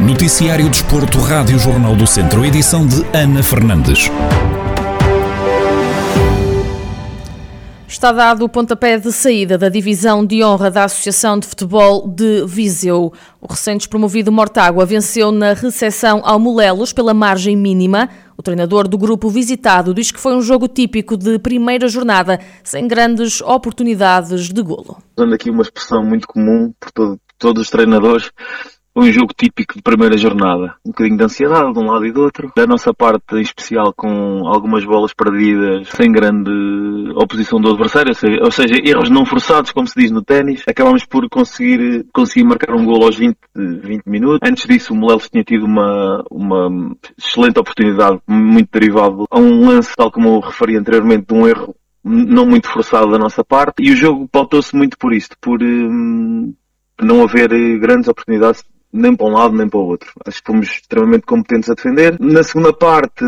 Noticiário Desporto, Rádio Jornal do Centro, edição de Ana Fernandes. Está dado o pontapé de saída da divisão de honra da Associação de Futebol de Viseu. O recém-despromovido Mortágua venceu na recepção ao Molelos pela margem mínima. O treinador do grupo visitado diz que foi um jogo típico de primeira jornada, sem grandes oportunidades de golo. Usando aqui uma expressão muito comum por todo, todos os treinadores, um jogo típico de primeira jornada. Um bocadinho de ansiedade de um lado e do outro. Da nossa parte, em especial, com algumas bolas perdidas, sem grande oposição do adversário, ou seja, erros não forçados, como se diz no ténis. Acabámos por conseguir, conseguir marcar um gol aos 20, 20 minutos. Antes disso, o Molelos tinha tido uma, uma excelente oportunidade, muito derivado a um lance, tal como eu referi anteriormente, de um erro não muito forçado da nossa parte. E o jogo pautou-se muito por isto, por hum, não haver grandes oportunidades nem para um lado nem para o outro. Acho que fomos extremamente competentes a defender. Na segunda parte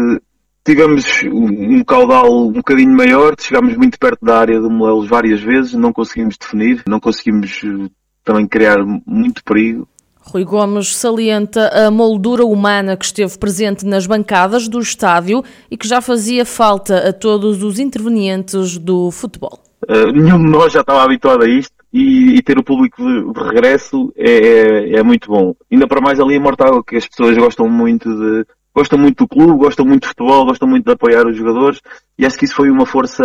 tivemos um caudal um bocadinho maior, chegámos muito perto da área do Molelos várias vezes, não conseguimos definir, não conseguimos eh, também criar muito perigo. Rui Gomes salienta a moldura humana que esteve presente nas bancadas do estádio e que já fazia falta a todos os intervenientes do futebol. Uh, nenhum de nós já estava habituado a isto e, e ter o público de, de regresso é, é, é, muito bom. Ainda para mais ali em Mortágua, que as pessoas gostam muito de gostam muito do clube, gostam muito de futebol, gostam muito de apoiar os jogadores e acho que isso foi uma força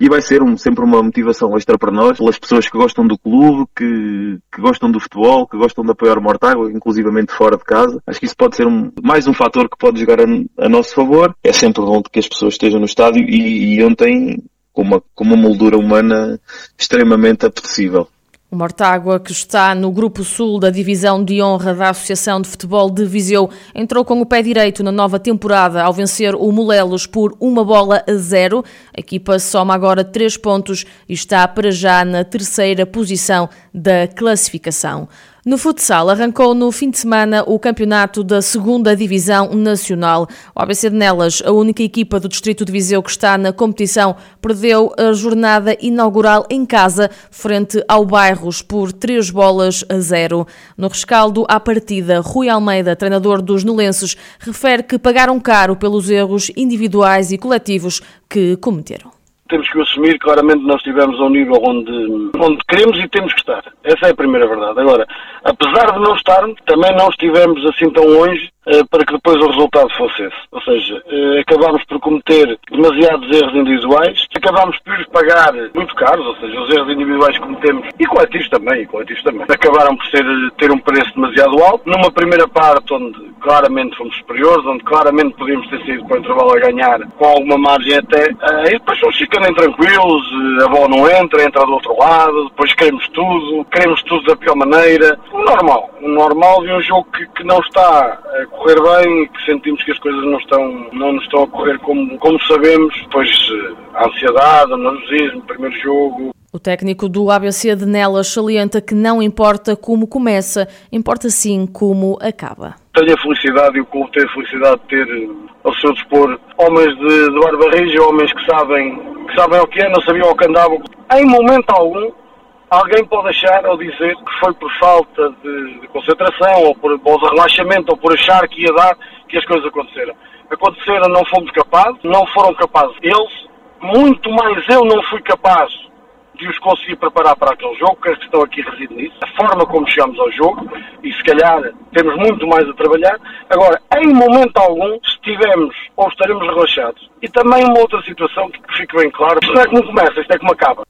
e vai ser um, sempre uma motivação extra para nós, pelas pessoas que gostam do clube, que, que gostam do futebol, que gostam de apoiar o Mortágua, inclusivamente fora de casa. Acho que isso pode ser um, mais um fator que pode jogar a, a nosso favor. É sempre bom que as pessoas estejam no estádio e, e ontem com uma, com uma moldura humana extremamente apetecível. O Mortágua, que está no Grupo Sul da Divisão de Honra da Associação de Futebol de Viseu, entrou com o pé direito na nova temporada ao vencer o Molelos por uma bola a zero. A equipa soma agora três pontos e está para já na terceira posição da classificação. No futsal, arrancou no fim de semana o campeonato da segunda Divisão Nacional. O ABC de Nelas, a única equipa do Distrito de Viseu que está na competição, perdeu a jornada inaugural em casa, frente ao Bairros, por três bolas a zero. No rescaldo à partida, Rui Almeida, treinador dos Nolenses, refere que pagaram caro pelos erros individuais e coletivos que cometeram temos que assumir claramente nós estivemos ao nível onde, onde queremos e temos que estar. Essa é a primeira verdade. Agora, apesar de não estarmos, também não estivemos assim tão longe para que depois o resultado fosse esse. Ou seja, uh, acabámos por cometer demasiados erros individuais, acabámos por pagar muito caros, ou seja, os erros individuais que cometemos, e coletivos também, e coletivos também, acabaram por ser, ter um preço demasiado alto. Numa primeira parte onde claramente fomos superiores, onde claramente podíamos ter sido para o intervalo a ganhar com alguma margem até, e depois fomos ficando intranquilos, a bola não entra, entra do outro lado, depois queremos tudo, queremos tudo da pior maneira. Normal, normal de um jogo que, que não está correr bem, que sentimos que as coisas não estão, não nos estão a correr como, como sabemos, depois eh, a ansiedade, o nervosismo, primeiro jogo. O técnico do ABC de Nelas salienta que não importa como começa, importa sim como acaba. Tenho a felicidade e o clube tem a felicidade de ter eh, ao seu dispor homens de, de barbarrija, homens que sabem, que sabem o que é, não sabiam o que andavam. Em momento algum, alguém pode achar ou dizer que foi por falta de, de concentração, ou por, ou de relaxamento, ou por achar que ia dar, que as coisas aconteceram. Aconteceram, não fomos capazes, não foram capazes eles, muito mais eu não fui capaz de os conseguir preparar para aquele jogo, que a questão aqui reside nisso, a forma como chegamos ao jogo, e se calhar temos muito mais a trabalhar. Agora, em momento algum, estivemos ou estaremos relaxados. E também uma outra situação que fique bem claro, isto não é como começa, isto é como acaba.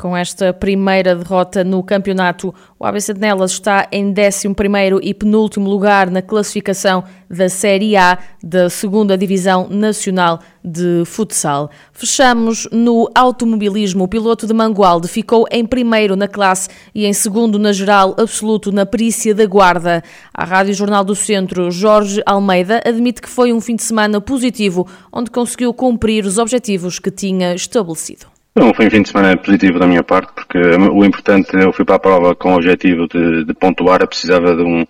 Com esta primeira derrota no campeonato, o ABC de Nelas está em 11º e penúltimo lugar na classificação da Série A da 2 Divisão Nacional de Futsal. Fechamos no automobilismo. O piloto de Mangualde ficou em primeiro na classe e em segundo na geral absoluto na perícia da Guarda. A Rádio Jornal do Centro, Jorge Almeida, admite que foi um fim de semana positivo, onde conseguiu cumprir os objetivos que tinha estabelecido. Não, foi um fim de semana positivo da minha parte, porque o importante, eu fui para a prova com o objetivo de, de pontuar, eu precisava de um,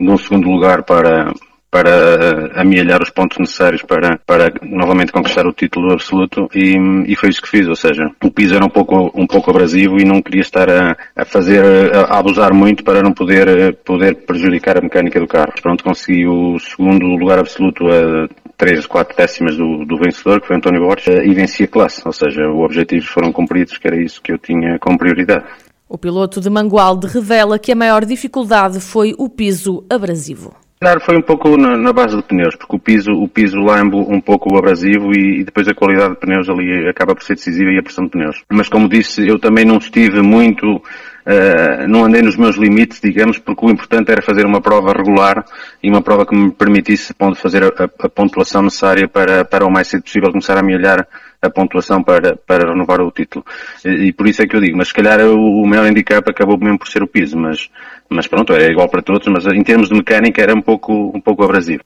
de um segundo lugar para, para amealhar os pontos necessários para, para novamente conquistar o título absoluto e, e foi isso que fiz, ou seja, o piso era um pouco, um pouco abrasivo e não queria estar a, a fazer, a, a abusar muito para não poder, poder prejudicar a mecânica do carro. Pronto, consegui o segundo lugar absoluto a 3, 4 décimas do, do vencedor, que foi António Borges, e venci a classe, ou seja, os objetivos foram cumpridos, que era isso que eu tinha como prioridade. O piloto de Mangualde revela que a maior dificuldade foi o piso abrasivo. Claro, foi um pouco na, na, base de pneus, porque o piso, o piso é um pouco abrasivo e, e, depois a qualidade de pneus ali acaba por ser decisiva e a pressão de pneus. Mas como disse, eu também não estive muito, uh, não andei nos meus limites, digamos, porque o importante era fazer uma prova regular e uma prova que me permitisse fazer a, pontuação necessária para, para o mais cedo possível começar a me olhar a pontuação para, para renovar o título. E, e, por isso é que eu digo, mas se calhar o, o maior handicap acabou mesmo por ser o piso, mas, mas pronto, é igual para todos, mas em termos de mecânica era um pouco, um pouco abrasivo.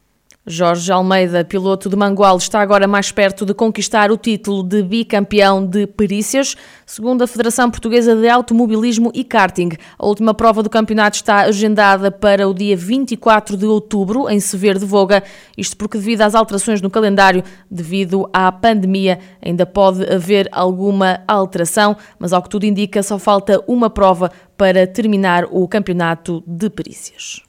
Jorge Almeida, piloto de Mangual, está agora mais perto de conquistar o título de bicampeão de perícias, segundo a Federação Portuguesa de Automobilismo e Karting. A última prova do campeonato está agendada para o dia 24 de outubro, em Sever de Voga, isto porque devido às alterações no calendário, devido à pandemia, ainda pode haver alguma alteração, mas ao que tudo indica, só falta uma prova para terminar o campeonato de perícias.